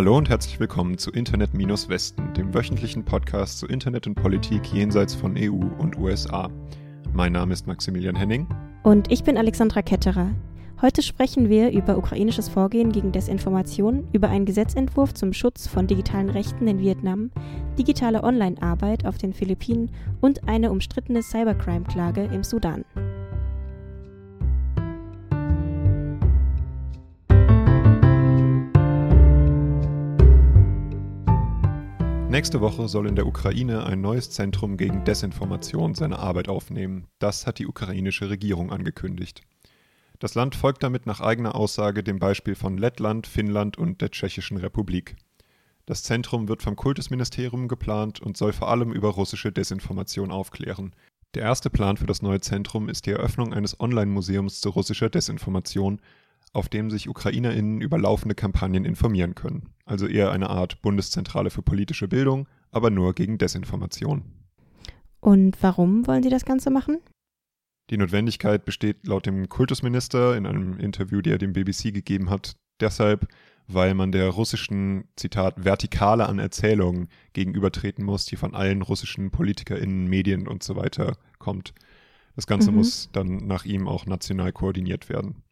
Hallo und herzlich willkommen zu Internet Westen, dem wöchentlichen Podcast zu Internet und Politik jenseits von EU und USA. Mein Name ist Maximilian Henning. Und ich bin Alexandra Ketterer. Heute sprechen wir über ukrainisches Vorgehen gegen Desinformation, über einen Gesetzentwurf zum Schutz von digitalen Rechten in Vietnam, digitale Online-Arbeit auf den Philippinen und eine umstrittene Cybercrime-Klage im Sudan. Nächste Woche soll in der Ukraine ein neues Zentrum gegen Desinformation seine Arbeit aufnehmen. Das hat die ukrainische Regierung angekündigt. Das Land folgt damit nach eigener Aussage dem Beispiel von Lettland, Finnland und der Tschechischen Republik. Das Zentrum wird vom Kultusministerium geplant und soll vor allem über russische Desinformation aufklären. Der erste Plan für das neue Zentrum ist die Eröffnung eines Online-Museums zu russischer Desinformation, auf dem sich UkrainerInnen über laufende Kampagnen informieren können. Also eher eine Art Bundeszentrale für politische Bildung, aber nur gegen Desinformation. Und warum wollen Sie das Ganze machen? Die Notwendigkeit besteht laut dem Kultusminister in einem Interview, die er dem BBC gegeben hat, deshalb, weil man der russischen, Zitat, Vertikale an Erzählungen gegenübertreten muss, die von allen russischen PolitikerInnen, Medien und so weiter kommt. Das Ganze mhm. muss dann nach ihm auch national koordiniert werden.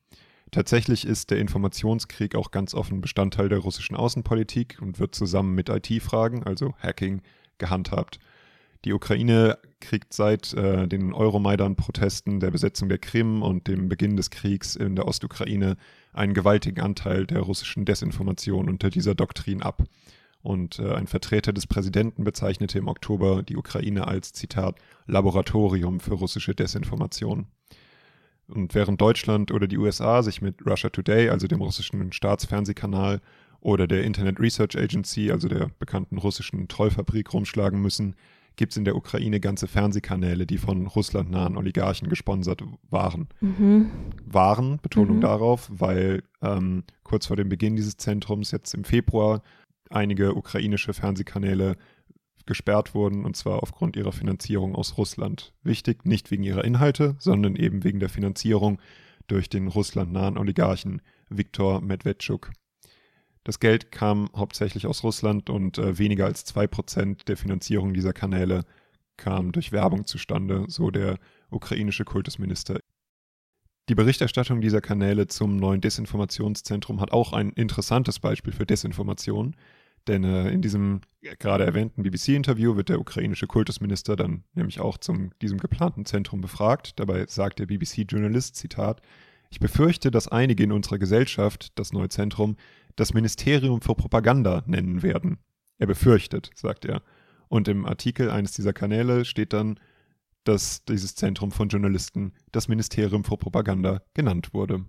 Tatsächlich ist der Informationskrieg auch ganz offen Bestandteil der russischen Außenpolitik und wird zusammen mit IT-Fragen, also Hacking, gehandhabt. Die Ukraine kriegt seit äh, den Euromaidan-Protesten, der Besetzung der Krim und dem Beginn des Kriegs in der Ostukraine einen gewaltigen Anteil der russischen Desinformation unter dieser Doktrin ab. Und äh, ein Vertreter des Präsidenten bezeichnete im Oktober die Ukraine als, Zitat, Laboratorium für russische Desinformation. Und während Deutschland oder die USA sich mit Russia Today, also dem russischen Staatsfernsehkanal, oder der Internet Research Agency, also der bekannten russischen Trollfabrik, rumschlagen müssen, gibt es in der Ukraine ganze Fernsehkanäle, die von russlandnahen Oligarchen gesponsert waren. Mhm. Waren, Betonung mhm. darauf, weil ähm, kurz vor dem Beginn dieses Zentrums, jetzt im Februar, einige ukrainische Fernsehkanäle gesperrt wurden, und zwar aufgrund ihrer Finanzierung aus Russland. Wichtig, nicht wegen ihrer Inhalte, sondern eben wegen der Finanzierung durch den russlandnahen Oligarchen Viktor Medvedchuk. Das Geld kam hauptsächlich aus Russland und äh, weniger als 2% der Finanzierung dieser Kanäle kam durch Werbung zustande, so der ukrainische Kultusminister. Die Berichterstattung dieser Kanäle zum neuen Desinformationszentrum hat auch ein interessantes Beispiel für Desinformation, denn äh, in diesem gerade erwähnten BBC-Interview wird der ukrainische Kultusminister dann nämlich auch zum diesem geplanten Zentrum befragt. Dabei sagt der BBC-Journalist, Zitat, ich befürchte, dass einige in unserer Gesellschaft das neue Zentrum das Ministerium für Propaganda nennen werden. Er befürchtet, sagt er. Und im Artikel eines dieser Kanäle steht dann, dass dieses Zentrum von Journalisten das Ministerium für Propaganda genannt wurde.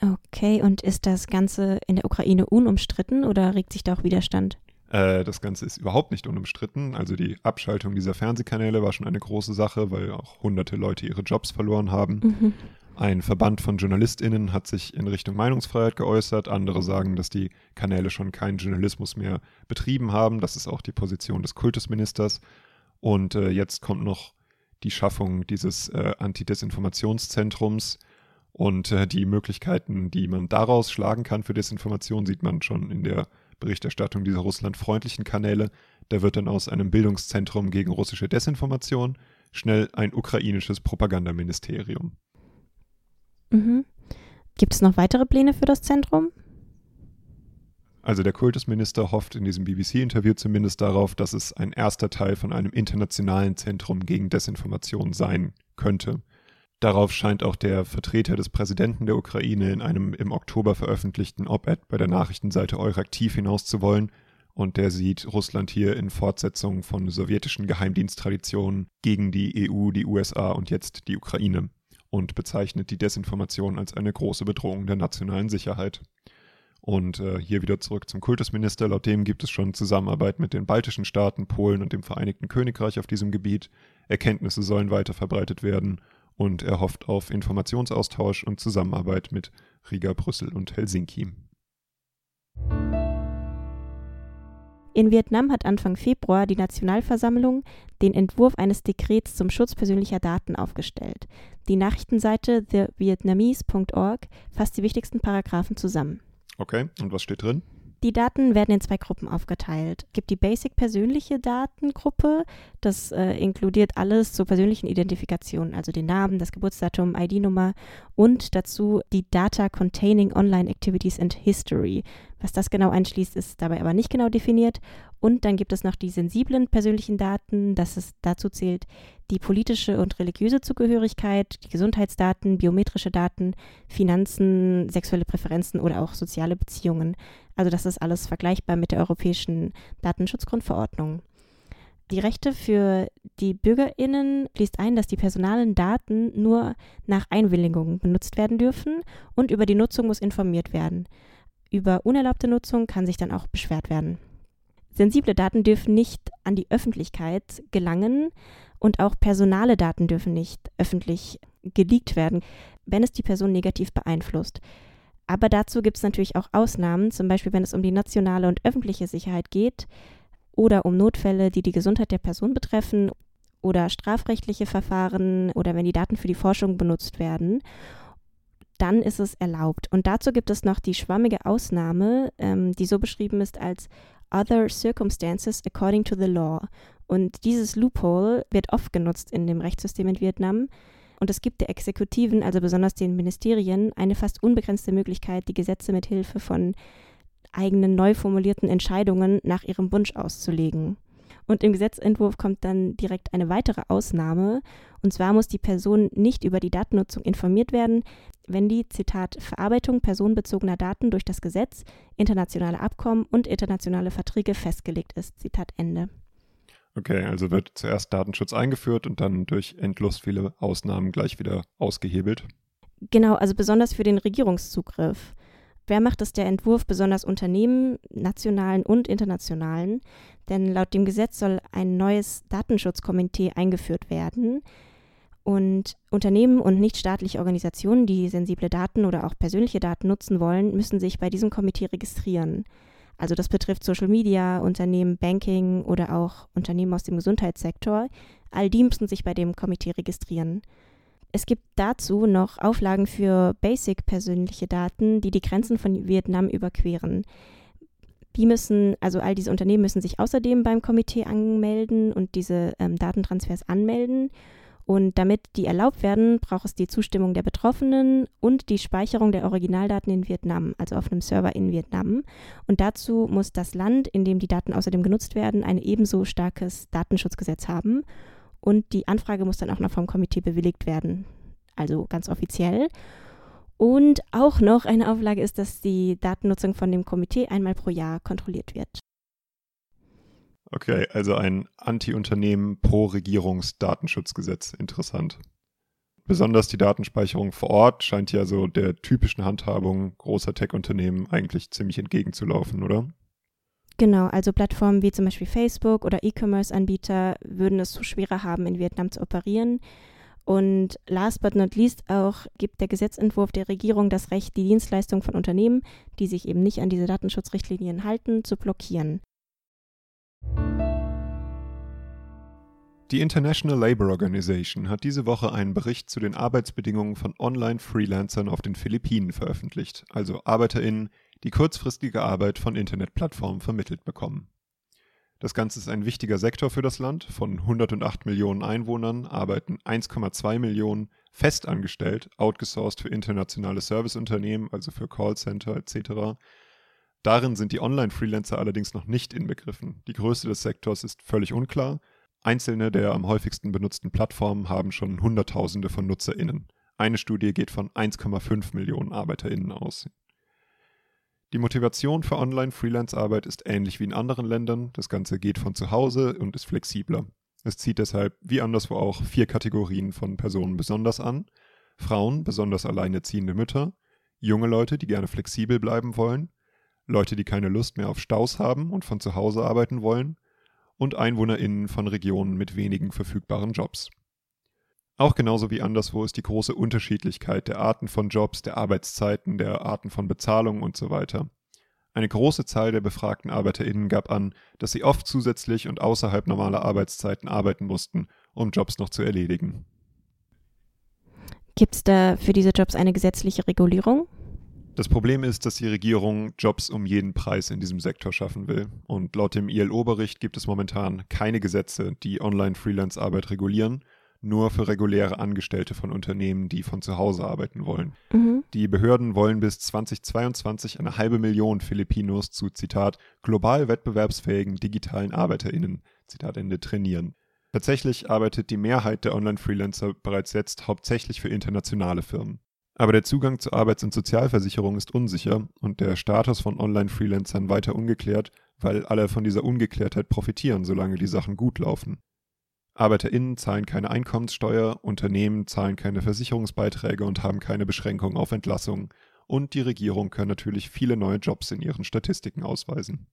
Okay, und ist das Ganze in der Ukraine unumstritten oder regt sich da auch Widerstand? Äh, das Ganze ist überhaupt nicht unumstritten. Also die Abschaltung dieser Fernsehkanäle war schon eine große Sache, weil auch hunderte Leute ihre Jobs verloren haben. Mhm. Ein Verband von JournalistInnen hat sich in Richtung Meinungsfreiheit geäußert. Andere sagen, dass die Kanäle schon keinen Journalismus mehr betrieben haben. Das ist auch die Position des Kultusministers. Und äh, jetzt kommt noch die Schaffung dieses äh, Antidesinformationszentrums. Und äh, die Möglichkeiten, die man daraus schlagen kann für Desinformation, sieht man schon in der Berichterstattung dieser russlandfreundlichen Kanäle. Da wird dann aus einem Bildungszentrum gegen russische Desinformation schnell ein ukrainisches Propagandaministerium. Mhm. Gibt es noch weitere Pläne für das Zentrum? Also der Kultusminister hofft in diesem BBC-Interview zumindest darauf, dass es ein erster Teil von einem internationalen Zentrum gegen Desinformation sein könnte. Darauf scheint auch der Vertreter des Präsidenten der Ukraine in einem im Oktober veröffentlichten Op-Ed bei der Nachrichtenseite Euraktiv hinaus zu wollen, und der sieht Russland hier in Fortsetzung von sowjetischen Geheimdiensttraditionen gegen die EU, die USA und jetzt die Ukraine und bezeichnet die Desinformation als eine große Bedrohung der nationalen Sicherheit. Und äh, hier wieder zurück zum Kultusminister. Laut dem gibt es schon Zusammenarbeit mit den baltischen Staaten, Polen und dem Vereinigten Königreich auf diesem Gebiet. Erkenntnisse sollen weiter verbreitet werden und er hofft auf Informationsaustausch und Zusammenarbeit mit Riga, Brüssel und Helsinki. In Vietnam hat Anfang Februar die Nationalversammlung den Entwurf eines Dekrets zum Schutz persönlicher Daten aufgestellt. Die Nachrichtenseite thevietnamese.org fasst die wichtigsten Paragraphen zusammen. Okay, und was steht drin? Die Daten werden in zwei Gruppen aufgeteilt. Es gibt die Basic persönliche Datengruppe, das äh, inkludiert alles zur persönlichen Identifikation, also den Namen, das Geburtsdatum, ID-Nummer und dazu die Data Containing Online Activities and History. Was das genau einschließt, ist dabei aber nicht genau definiert. Und dann gibt es noch die sensiblen persönlichen Daten, das ist, dazu zählt die politische und religiöse Zugehörigkeit, die Gesundheitsdaten, biometrische Daten, Finanzen, sexuelle Präferenzen oder auch soziale Beziehungen. Also das ist alles vergleichbar mit der Europäischen Datenschutzgrundverordnung. Die Rechte für die Bürgerinnen schließt ein, dass die personalen Daten nur nach Einwilligung benutzt werden dürfen und über die Nutzung muss informiert werden. Über unerlaubte Nutzung kann sich dann auch beschwert werden. Sensible Daten dürfen nicht an die Öffentlichkeit gelangen und auch personale Daten dürfen nicht öffentlich geleakt werden, wenn es die Person negativ beeinflusst. Aber dazu gibt es natürlich auch Ausnahmen, zum Beispiel wenn es um die nationale und öffentliche Sicherheit geht oder um Notfälle, die die Gesundheit der Person betreffen oder strafrechtliche Verfahren oder wenn die Daten für die Forschung benutzt werden, dann ist es erlaubt. Und dazu gibt es noch die schwammige Ausnahme, ähm, die so beschrieben ist als Other Circumstances according to the law. Und dieses Loophole wird oft genutzt in dem Rechtssystem in Vietnam. Und es gibt der Exekutiven, also besonders den Ministerien, eine fast unbegrenzte Möglichkeit, die Gesetze mit Hilfe von eigenen neu formulierten Entscheidungen nach ihrem Wunsch auszulegen. Und im Gesetzentwurf kommt dann direkt eine weitere Ausnahme. Und zwar muss die Person nicht über die Datennutzung informiert werden, wenn die, Zitat, Verarbeitung personenbezogener Daten durch das Gesetz, internationale Abkommen und internationale Verträge festgelegt ist. Zitat Ende. Okay, also wird zuerst Datenschutz eingeführt und dann durch endlos viele Ausnahmen gleich wieder ausgehebelt. Genau, also besonders für den Regierungszugriff. Wer macht es der Entwurf besonders Unternehmen, nationalen und internationalen? Denn laut dem Gesetz soll ein neues Datenschutzkomitee eingeführt werden. Und Unternehmen und nichtstaatliche Organisationen, die sensible Daten oder auch persönliche Daten nutzen wollen, müssen sich bei diesem Komitee registrieren. Also das betrifft Social Media, Unternehmen, Banking oder auch Unternehmen aus dem Gesundheitssektor. All die müssen sich bei dem Komitee registrieren. Es gibt dazu noch Auflagen für Basic persönliche Daten, die die Grenzen von Vietnam überqueren. Die müssen, also all diese Unternehmen müssen sich außerdem beim Komitee anmelden und diese ähm, Datentransfers anmelden. Und damit die erlaubt werden, braucht es die Zustimmung der Betroffenen und die Speicherung der Originaldaten in Vietnam, also auf einem Server in Vietnam. Und dazu muss das Land, in dem die Daten außerdem genutzt werden, ein ebenso starkes Datenschutzgesetz haben. Und die Anfrage muss dann auch noch vom Komitee bewilligt werden, also ganz offiziell. Und auch noch eine Auflage ist, dass die Datennutzung von dem Komitee einmal pro Jahr kontrolliert wird. Okay, also ein Anti-Unternehmen pro Regierungsdatenschutzgesetz. Interessant. Besonders die Datenspeicherung vor Ort scheint ja so der typischen Handhabung großer Tech-Unternehmen eigentlich ziemlich entgegenzulaufen, oder? Genau, also Plattformen wie zum Beispiel Facebook oder E-Commerce-Anbieter würden es so schwerer haben, in Vietnam zu operieren. Und last but not least auch gibt der Gesetzentwurf der Regierung das Recht, die Dienstleistung von Unternehmen, die sich eben nicht an diese Datenschutzrichtlinien halten, zu blockieren. Die International Labour Organization hat diese Woche einen Bericht zu den Arbeitsbedingungen von Online-Freelancern auf den Philippinen veröffentlicht, also ArbeiterInnen, die kurzfristige Arbeit von Internetplattformen vermittelt bekommen. Das Ganze ist ein wichtiger Sektor für das Land. Von 108 Millionen Einwohnern arbeiten 1,2 Millionen festangestellt, outgesourced für internationale Serviceunternehmen, also für Callcenter etc. Darin sind die Online-Freelancer allerdings noch nicht inbegriffen. Die Größe des Sektors ist völlig unklar Einzelne der am häufigsten benutzten Plattformen haben schon Hunderttausende von NutzerInnen. Eine Studie geht von 1,5 Millionen ArbeiterInnen aus. Die Motivation für Online-Freelance-Arbeit ist ähnlich wie in anderen Ländern. Das Ganze geht von zu Hause und ist flexibler. Es zieht deshalb, wie anderswo auch, vier Kategorien von Personen besonders an. Frauen, besonders alleinerziehende Mütter, junge Leute, die gerne flexibel bleiben wollen, Leute, die keine Lust mehr auf Staus haben und von zu Hause arbeiten wollen und EinwohnerInnen von Regionen mit wenigen verfügbaren Jobs. Auch genauso wie anderswo ist die große Unterschiedlichkeit der Arten von Jobs, der Arbeitszeiten, der Arten von Bezahlung und so weiter. Eine große Zahl der befragten ArbeiterInnen gab an, dass sie oft zusätzlich und außerhalb normaler Arbeitszeiten arbeiten mussten, um Jobs noch zu erledigen. Gibt es da für diese Jobs eine gesetzliche Regulierung? Das Problem ist, dass die Regierung Jobs um jeden Preis in diesem Sektor schaffen will. Und laut dem ILO-Bericht gibt es momentan keine Gesetze, die Online-Freelance-Arbeit regulieren, nur für reguläre Angestellte von Unternehmen, die von zu Hause arbeiten wollen. Mhm. Die Behörden wollen bis 2022 eine halbe Million Filipinos zu, Zitat, global wettbewerbsfähigen digitalen ArbeiterInnen, Zitat Ende, trainieren. Tatsächlich arbeitet die Mehrheit der Online-Freelancer bereits jetzt hauptsächlich für internationale Firmen. Aber der Zugang zur Arbeits- und Sozialversicherung ist unsicher und der Status von Online-Freelancern weiter ungeklärt, weil alle von dieser Ungeklärtheit profitieren, solange die Sachen gut laufen. ArbeiterInnen zahlen keine Einkommenssteuer, Unternehmen zahlen keine Versicherungsbeiträge und haben keine Beschränkung auf Entlassungen. Und die Regierung kann natürlich viele neue Jobs in ihren Statistiken ausweisen.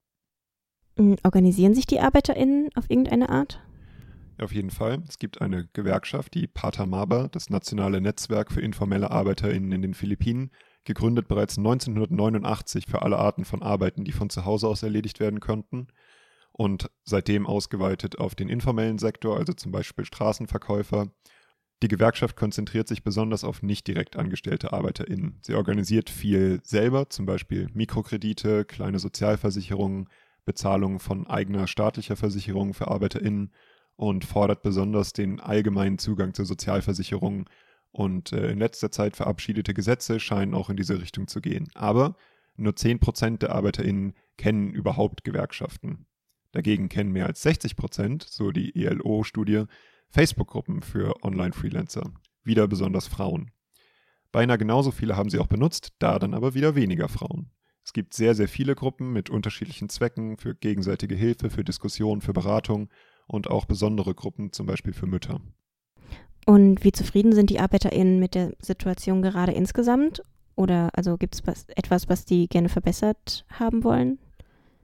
Hm, organisieren sich die ArbeiterInnen auf irgendeine Art? Auf jeden Fall. Es gibt eine Gewerkschaft, die Patamaba, das nationale Netzwerk für informelle ArbeiterInnen in den Philippinen, gegründet bereits 1989 für alle Arten von Arbeiten, die von zu Hause aus erledigt werden könnten und seitdem ausgeweitet auf den informellen Sektor, also zum Beispiel Straßenverkäufer. Die Gewerkschaft konzentriert sich besonders auf nicht direkt angestellte ArbeiterInnen. Sie organisiert viel selber, zum Beispiel Mikrokredite, kleine Sozialversicherungen, Bezahlung von eigener staatlicher Versicherung für ArbeiterInnen und fordert besonders den allgemeinen Zugang zur Sozialversicherung. Und äh, in letzter Zeit verabschiedete Gesetze scheinen auch in diese Richtung zu gehen. Aber nur 10% der ArbeiterInnen kennen überhaupt Gewerkschaften. Dagegen kennen mehr als 60% so die ILO-Studie, Facebook-Gruppen für Online-Freelancer, wieder besonders Frauen. Beinahe genauso viele haben sie auch benutzt, da dann aber wieder weniger Frauen. Es gibt sehr, sehr viele Gruppen mit unterschiedlichen Zwecken für gegenseitige Hilfe, für Diskussionen, für Beratung und auch besondere Gruppen, zum Beispiel für Mütter. Und wie zufrieden sind die ArbeiterInnen mit der Situation gerade insgesamt? Oder also gibt es etwas, was die gerne verbessert haben wollen?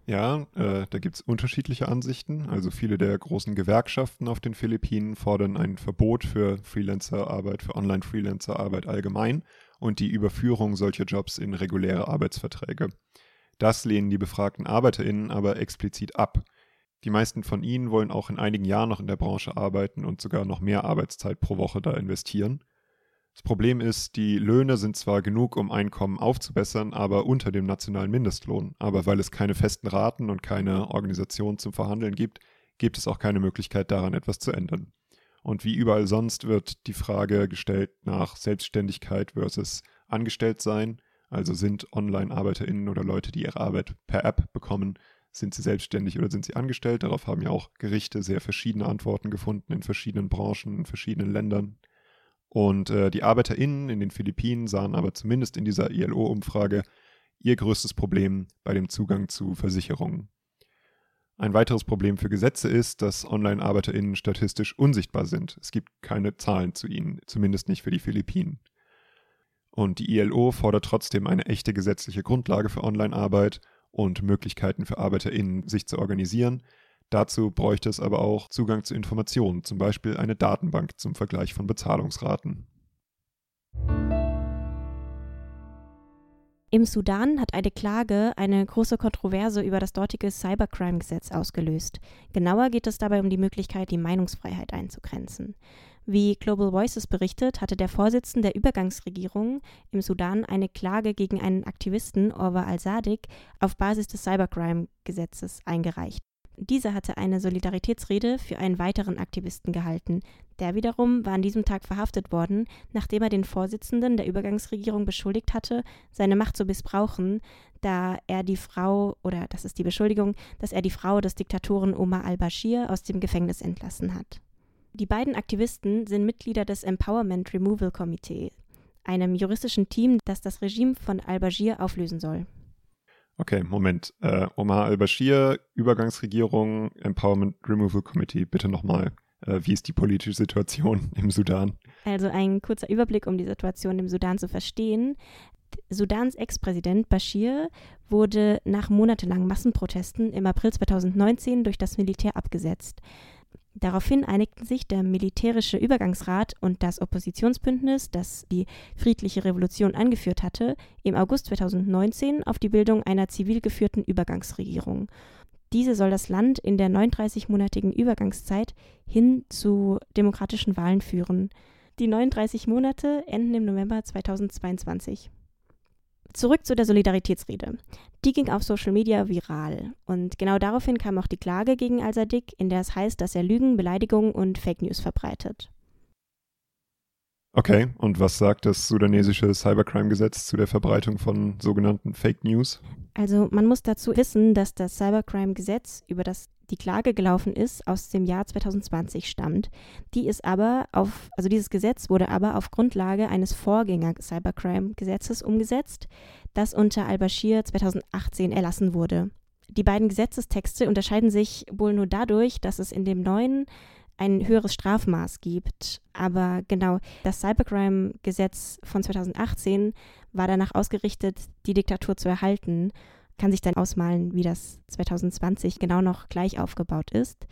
Ja, äh, da gibt es unterschiedliche Ansichten. Also viele der großen Gewerkschaften auf den Philippinen fordern ein Verbot für Freelancer-Arbeit, für Online-Freelancer-Arbeit allgemein und die Überführung solcher Jobs in reguläre Arbeitsverträge. Das lehnen die befragten ArbeiterInnen aber explizit ab. Die meisten von ihnen wollen auch in einigen Jahren noch in der Branche arbeiten und sogar noch mehr Arbeitszeit pro Woche da investieren. Das Problem ist, die Löhne sind zwar genug, um Einkommen aufzubessern, aber unter dem nationalen Mindestlohn. Aber weil es keine festen Raten und keine Organisation zum Verhandeln gibt, gibt es auch keine Möglichkeit daran etwas zu ändern. Und wie überall sonst wird die Frage gestellt nach Selbstständigkeit versus Angestelltsein. Also sind Online-ArbeiterInnen oder Leute, die ihre Arbeit per App bekommen, sind sie selbstständig oder sind sie angestellt? Darauf haben ja auch Gerichte sehr verschiedene Antworten gefunden in verschiedenen Branchen, in verschiedenen Ländern. Und äh, die ArbeiterInnen in den Philippinen sahen aber zumindest in dieser ILO-Umfrage ihr größtes Problem bei dem Zugang zu Versicherungen. Ein weiteres Problem für Gesetze ist, dass Online-ArbeiterInnen statistisch unsichtbar sind. Es gibt keine Zahlen zu ihnen, zumindest nicht für die Philippinen. Und die ILO fordert trotzdem eine echte gesetzliche Grundlage für Online-Arbeit und Möglichkeiten für ArbeiterInnen, sich zu organisieren. Dazu bräuchte es aber auch Zugang zu Informationen, zum Beispiel eine Datenbank zum Vergleich von Bezahlungsraten. Im Sudan hat eine Klage eine große Kontroverse über das dortige Cybercrime-Gesetz ausgelöst. Genauer geht es dabei um die Möglichkeit, die Meinungsfreiheit einzugrenzen. Wie Global Voices berichtet, hatte der Vorsitzende der Übergangsregierung im Sudan eine Klage gegen einen Aktivisten, Orwa al-Sadiq, auf Basis des Cybercrime-Gesetzes eingereicht. Dieser hatte eine Solidaritätsrede für einen weiteren Aktivisten gehalten. Der wiederum war an diesem Tag verhaftet worden, nachdem er den Vorsitzenden der Übergangsregierung beschuldigt hatte, seine Macht zu missbrauchen, da er die Frau, oder das ist die Beschuldigung, dass er die Frau des Diktatoren Omar al-Bashir aus dem Gefängnis entlassen hat. Die beiden Aktivisten sind Mitglieder des Empowerment Removal Committee, einem juristischen Team, das das Regime von al-Bashir auflösen soll. Okay, Moment. Äh, Omar al-Bashir, Übergangsregierung, Empowerment Removal Committee. Bitte nochmal. Äh, wie ist die politische Situation im Sudan? Also ein kurzer Überblick, um die Situation im Sudan zu verstehen. Sudans Ex-Präsident Bashir wurde nach monatelangen Massenprotesten im April 2019 durch das Militär abgesetzt. Daraufhin einigten sich der militärische Übergangsrat und das Oppositionsbündnis, das die friedliche Revolution angeführt hatte, im August 2019 auf die Bildung einer zivil geführten Übergangsregierung. Diese soll das Land in der 39-monatigen Übergangszeit hin zu demokratischen Wahlen führen. Die 39 Monate enden im November 2022. Zurück zu der Solidaritätsrede. Die ging auf Social Media viral. Und genau daraufhin kam auch die Klage gegen Al-Sadiq, in der es heißt, dass er Lügen, Beleidigungen und Fake News verbreitet. Okay, und was sagt das sudanesische Cybercrime-Gesetz zu der Verbreitung von sogenannten Fake News? Also man muss dazu wissen, dass das Cybercrime-Gesetz, über das die Klage gelaufen ist, aus dem Jahr 2020 stammt. Die ist aber auf, also dieses Gesetz wurde aber auf Grundlage eines Vorgänger-Cybercrime-Gesetzes umgesetzt, das unter al-Bashir 2018 erlassen wurde. Die beiden Gesetzestexte unterscheiden sich wohl nur dadurch, dass es in dem neuen ein höheres Strafmaß gibt. Aber genau, das Cybercrime-Gesetz von 2018 war danach ausgerichtet, die Diktatur zu erhalten. Kann sich dann ausmalen, wie das 2020 genau noch gleich aufgebaut ist.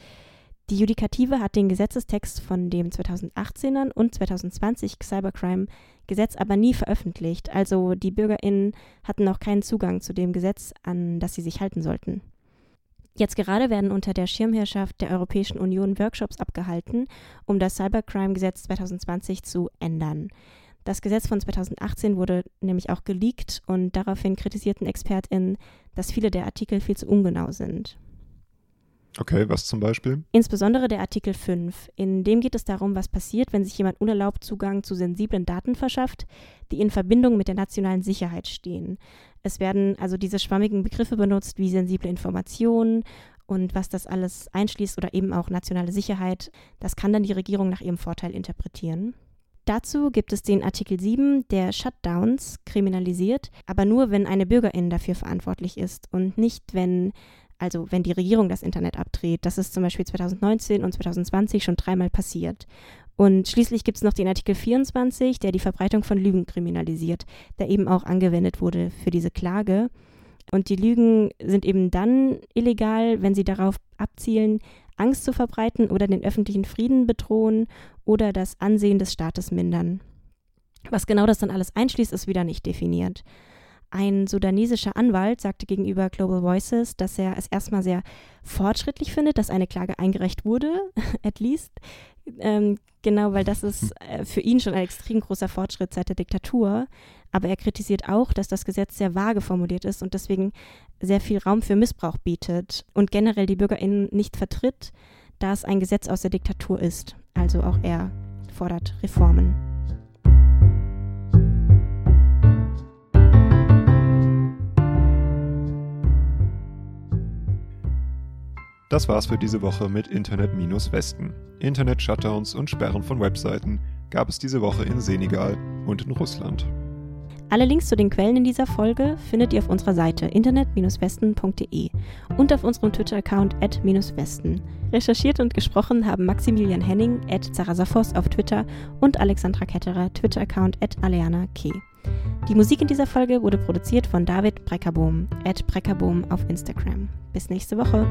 Die Judikative hat den Gesetzestext von dem 2018er und 2020 Cybercrime-Gesetz aber nie veröffentlicht. Also die BürgerInnen hatten noch keinen Zugang zu dem Gesetz, an das sie sich halten sollten. Jetzt gerade werden unter der Schirmherrschaft der Europäischen Union Workshops abgehalten, um das Cybercrime-Gesetz 2020 zu ändern. Das Gesetz von 2018 wurde nämlich auch geleakt und daraufhin kritisierten ExpertInnen, dass viele der Artikel viel zu ungenau sind. Okay, was zum Beispiel? Insbesondere der Artikel 5. In dem geht es darum, was passiert, wenn sich jemand unerlaubt Zugang zu sensiblen Daten verschafft, die in Verbindung mit der nationalen Sicherheit stehen. Es werden also diese schwammigen Begriffe benutzt wie sensible Informationen und was das alles einschließt oder eben auch nationale Sicherheit. Das kann dann die Regierung nach ihrem Vorteil interpretieren. Dazu gibt es den Artikel 7, der Shutdowns kriminalisiert, aber nur, wenn eine Bürgerin dafür verantwortlich ist und nicht, wenn also wenn die Regierung das Internet abdreht. Das ist zum Beispiel 2019 und 2020 schon dreimal passiert. Und schließlich gibt es noch den Artikel 24, der die Verbreitung von Lügen kriminalisiert, der eben auch angewendet wurde für diese Klage. Und die Lügen sind eben dann illegal, wenn sie darauf abzielen, Angst zu verbreiten oder den öffentlichen Frieden bedrohen oder das Ansehen des Staates mindern. Was genau das dann alles einschließt, ist wieder nicht definiert. Ein sudanesischer Anwalt sagte gegenüber Global Voices, dass er es erstmal sehr fortschrittlich findet, dass eine Klage eingereicht wurde, at least. Ähm, genau, weil das ist äh, für ihn schon ein extrem großer Fortschritt seit der Diktatur. Aber er kritisiert auch, dass das Gesetz sehr vage formuliert ist und deswegen sehr viel Raum für Missbrauch bietet und generell die BürgerInnen nicht vertritt, da es ein Gesetz aus der Diktatur ist. Also auch er fordert Reformen. Das war's für diese Woche mit Internet-Westen. Internet-Shutdowns und Sperren von Webseiten gab es diese Woche in Senegal und in Russland. Alle Links zu den Quellen in dieser Folge findet ihr auf unserer Seite internet-westen.de und auf unserem Twitter-Account at-westen. Recherchiert und gesprochen haben Maximilian Henning at Zarasafos auf Twitter und Alexandra Ketterer, Twitter-Account at Aleana K. Die Musik in dieser Folge wurde produziert von David Breckerbohm, at Breckerbohm auf Instagram. Bis nächste Woche.